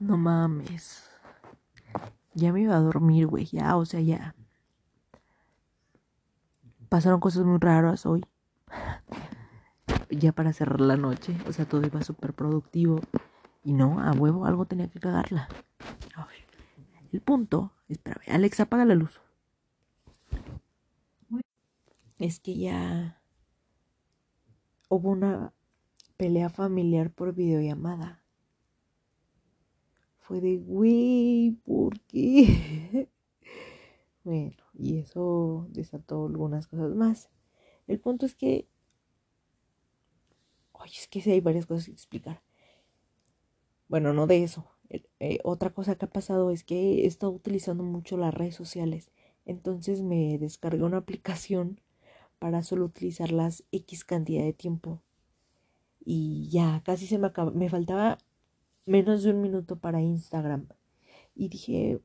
No mames. Ya me iba a dormir, güey. Ya, o sea, ya. Pasaron cosas muy raras hoy. Ya para cerrar la noche. O sea, todo iba súper productivo. Y no, a huevo, algo tenía que cagarla. El punto. Espérame, Alex, apaga la luz. Es que ya hubo una pelea familiar por videollamada. Fue de, güey, ¿por qué? bueno, y eso desató algunas cosas más. El punto es que... Oye, es que sí hay varias cosas que explicar. Bueno, no de eso. Eh, otra cosa que ha pasado es que he estado utilizando mucho las redes sociales. Entonces me descargué una aplicación para solo utilizarlas X cantidad de tiempo. Y ya, casi se me acaba. Me faltaba menos de un minuto para Instagram. Y dije,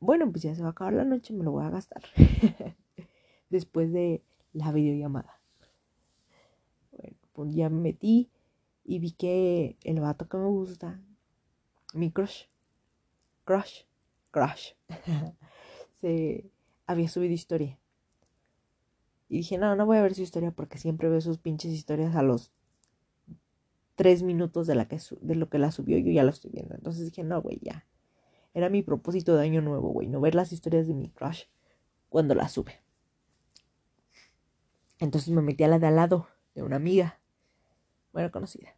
bueno, pues ya se va a acabar la noche, me lo voy a gastar. Después de la videollamada. Bueno, pues ya me metí y vi que el vato que me gusta, mi crush, crush, crush, se había subido historia. Y dije, no, no voy a ver su historia porque siempre veo sus pinches historias a los tres minutos de, la que de lo que la subió, yo ya lo estoy viendo. Entonces dije, no, güey, ya. Era mi propósito de año nuevo, güey, no ver las historias de mi crush cuando la sube. Entonces me metí a la de al lado de una amiga, bueno, conocida.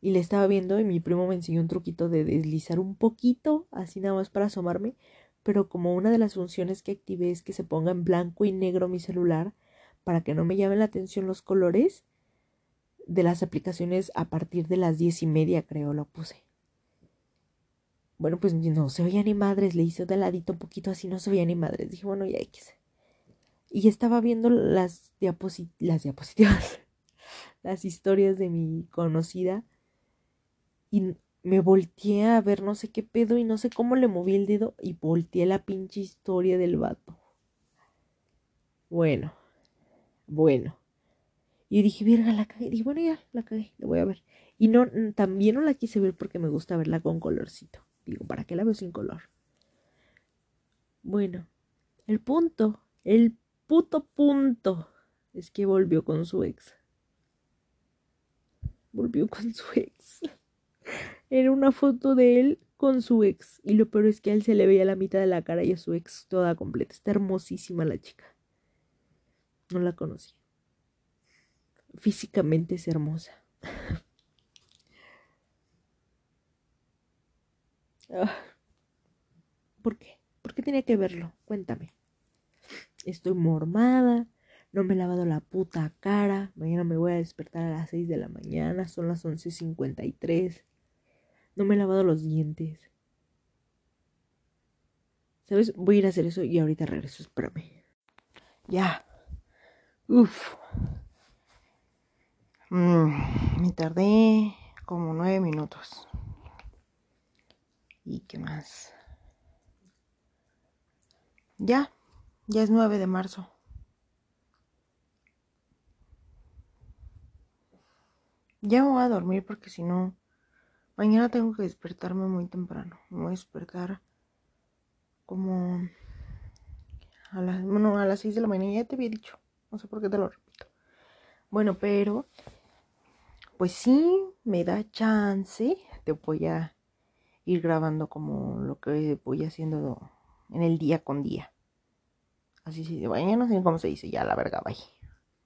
Y le estaba viendo y mi primo me enseñó un truquito de deslizar un poquito, así nada más para asomarme. Pero como una de las funciones que activé es que se ponga en blanco y negro mi celular, para que no me llamen la atención los colores de las aplicaciones a partir de las diez y media, creo, lo puse. Bueno, pues no se veía ni madres, le hice de ladito un poquito así, no se veía ni madres. Dije, bueno, ya X. Y estaba viendo las, las diapositivas, las historias de mi conocida. Y me volteé a ver no sé qué pedo y no sé cómo le moví el dedo y volteé la pinche historia del vato. Bueno, bueno. Y dije, verga, la cagué. Dije, bueno, ya, la cagué, la voy a ver. Y no, también no la quise ver porque me gusta verla con colorcito. Digo, ¿para qué la veo sin color? Bueno, el punto, el puto punto es que volvió con su ex. Volvió con su ex. Era una foto de él con su ex. Y lo peor es que a él se le veía la mitad de la cara y a su ex toda completa. Está hermosísima la chica. No la conocí. Físicamente es hermosa. Ah. ¿Por qué? ¿Por qué tenía que verlo? Cuéntame. Estoy mormada, no me he lavado la puta cara, mañana me voy a despertar a las 6 de la mañana, son las 11.53, no me he lavado los dientes. ¿Sabes? Voy a ir a hacer eso y ahorita regreso, espérame. Ya. Uf. Mm, me tardé como nueve minutos. ¿Y qué más? Ya, ya es 9 de marzo. Ya voy a dormir porque si no, mañana tengo que despertarme muy temprano. Me voy a despertar como a las, bueno, a las 6 de la mañana. Ya te había dicho. No sé por qué te lo repito. Bueno, pero pues sí, me da chance. Te voy a ir grabando como lo que voy haciendo en el día con día. Así se dice, bueno, no sé cómo se dice, ya la verga, bye.